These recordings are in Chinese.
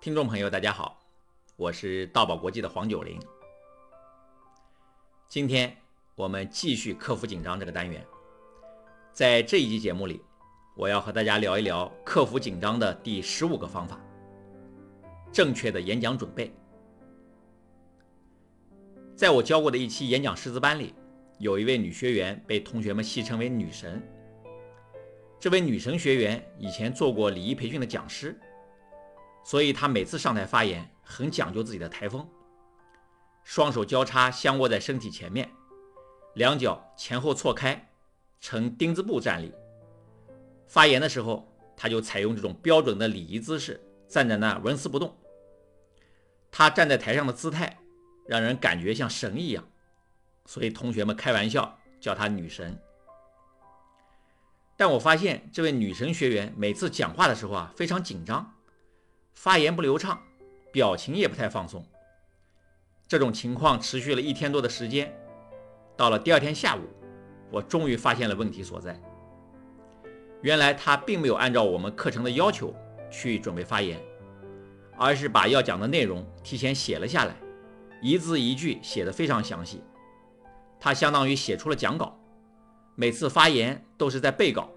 听众朋友，大家好，我是道宝国际的黄九龄。今天我们继续克服紧张这个单元，在这一期节目里，我要和大家聊一聊克服紧张的第十五个方法——正确的演讲准备。在我教过的一期演讲师资班里，有一位女学员被同学们戏称为“女神”。这位女神学员以前做过礼仪培训的讲师，所以她每次上台发言很讲究自己的台风。双手交叉相握在身体前面，两脚前后错开，呈丁字步站立。发言的时候，她就采用这种标准的礼仪姿势，站在那纹丝不动。他站在台上的姿态，让人感觉像神一样，所以同学们开玩笑叫她女神。但我发现这位女神学员每次讲话的时候啊，非常紧张，发言不流畅，表情也不太放松。这种情况持续了一天多的时间，到了第二天下午，我终于发现了问题所在。原来她并没有按照我们课程的要求去准备发言，而是把要讲的内容提前写了下来，一字一句写得非常详细。她相当于写出了讲稿，每次发言都是在背稿，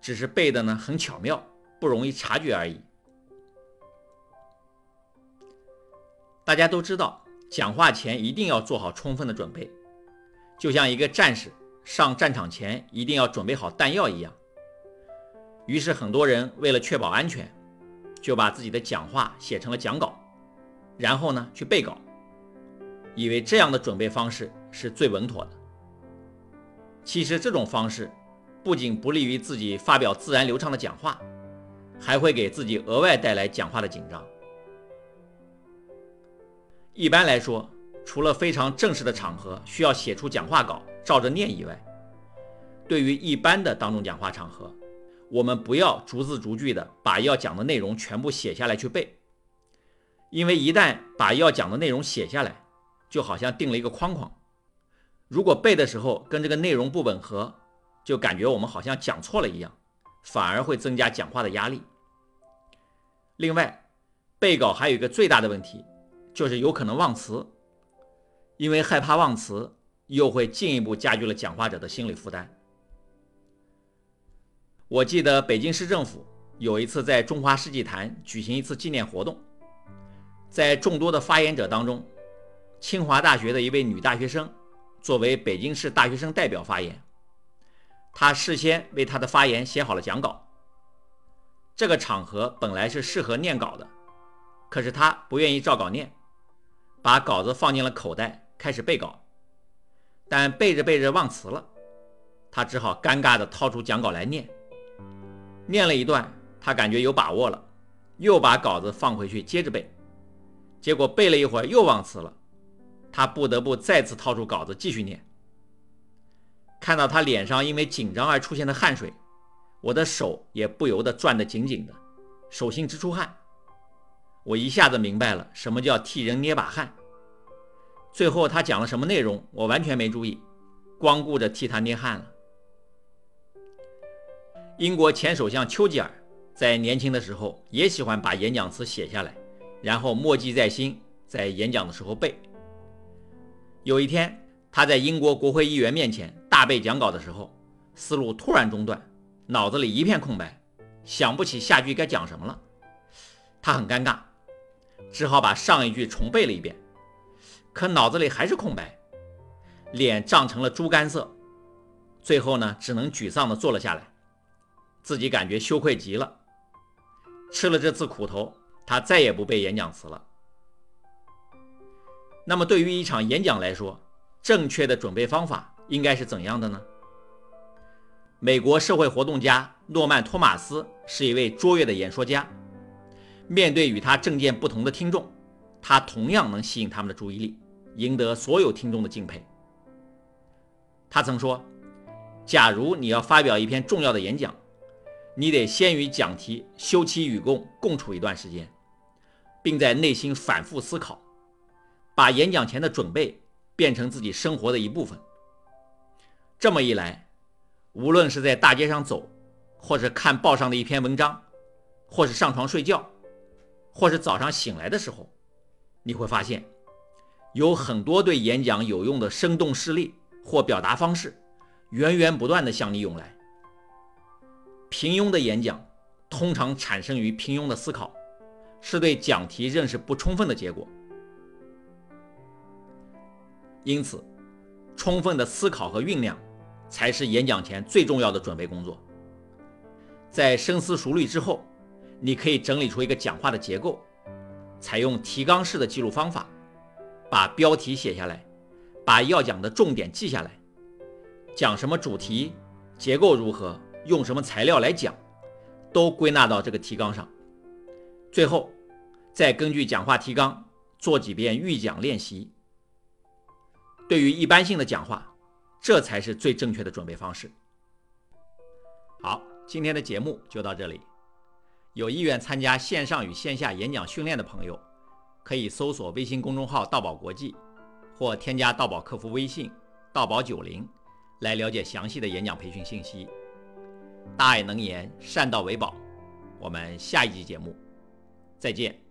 只是背的呢很巧妙，不容易察觉而已。大家都知道。讲话前一定要做好充分的准备，就像一个战士上战场前一定要准备好弹药一样。于是很多人为了确保安全，就把自己的讲话写成了讲稿，然后呢去背稿，以为这样的准备方式是最稳妥的。其实这种方式不仅不利于自己发表自然流畅的讲话，还会给自己额外带来讲话的紧张。一般来说，除了非常正式的场合需要写出讲话稿照着念以外，对于一般的当众讲话场合，我们不要逐字逐句的把要讲的内容全部写下来去背，因为一旦把要讲的内容写下来，就好像定了一个框框，如果背的时候跟这个内容不吻合，就感觉我们好像讲错了一样，反而会增加讲话的压力。另外，背稿还有一个最大的问题。就是有可能忘词，因为害怕忘词，又会进一步加剧了讲话者的心理负担。我记得北京市政府有一次在中华世纪坛举行一次纪念活动，在众多的发言者当中，清华大学的一位女大学生作为北京市大学生代表发言，他事先为他的发言写好了讲稿。这个场合本来是适合念稿的，可是他不愿意照稿念。把稿子放进了口袋，开始背稿，但背着背着忘词了，他只好尴尬地掏出讲稿来念。念了一段，他感觉有把握了，又把稿子放回去接着背。结果背了一会儿又忘词了，他不得不再次掏出稿子继续念。看到他脸上因为紧张而出现的汗水，我的手也不由得攥得紧紧的，手心直出汗。我一下子明白了什么叫替人捏把汗。最后他讲了什么内容，我完全没注意，光顾着替他捏汗了。英国前首相丘吉尔在年轻的时候也喜欢把演讲词写下来，然后默记在心，在演讲的时候背。有一天，他在英国国会议员面前大背讲稿的时候，思路突然中断，脑子里一片空白，想不起下句该讲什么了。他很尴尬。只好把上一句重背了一遍，可脑子里还是空白，脸涨成了猪肝色。最后呢，只能沮丧地坐了下来，自己感觉羞愧极了。吃了这次苦头，他再也不背演讲词了。那么，对于一场演讲来说，正确的准备方法应该是怎样的呢？美国社会活动家诺曼·托马斯是一位卓越的演说家。面对与他政见不同的听众，他同样能吸引他们的注意力，赢得所有听众的敬佩。他曾说：“假如你要发表一篇重要的演讲，你得先与讲题休戚与共共处一段时间，并在内心反复思考，把演讲前的准备变成自己生活的一部分。这么一来，无论是在大街上走，或者看报上的一篇文章，或是上床睡觉，或是早上醒来的时候，你会发现，有很多对演讲有用的生动事例或表达方式，源源不断地向你涌来。平庸的演讲通常产生于平庸的思考，是对讲题认识不充分的结果。因此，充分的思考和酝酿，才是演讲前最重要的准备工作。在深思熟虑之后，你可以整理出一个讲话的结构，采用提纲式的记录方法，把标题写下来，把要讲的重点记下来，讲什么主题，结构如何。用什么材料来讲，都归纳到这个提纲上。最后，再根据讲话提纲做几遍预讲练习。对于一般性的讲话，这才是最正确的准备方式。好，今天的节目就到这里。有意愿参加线上与线下演讲训练的朋友，可以搜索微信公众号“道宝国际”，或添加道宝客服微信“道宝九零”来了解详细的演讲培训信息。大爱能言，善道为宝。我们下一集节目再见。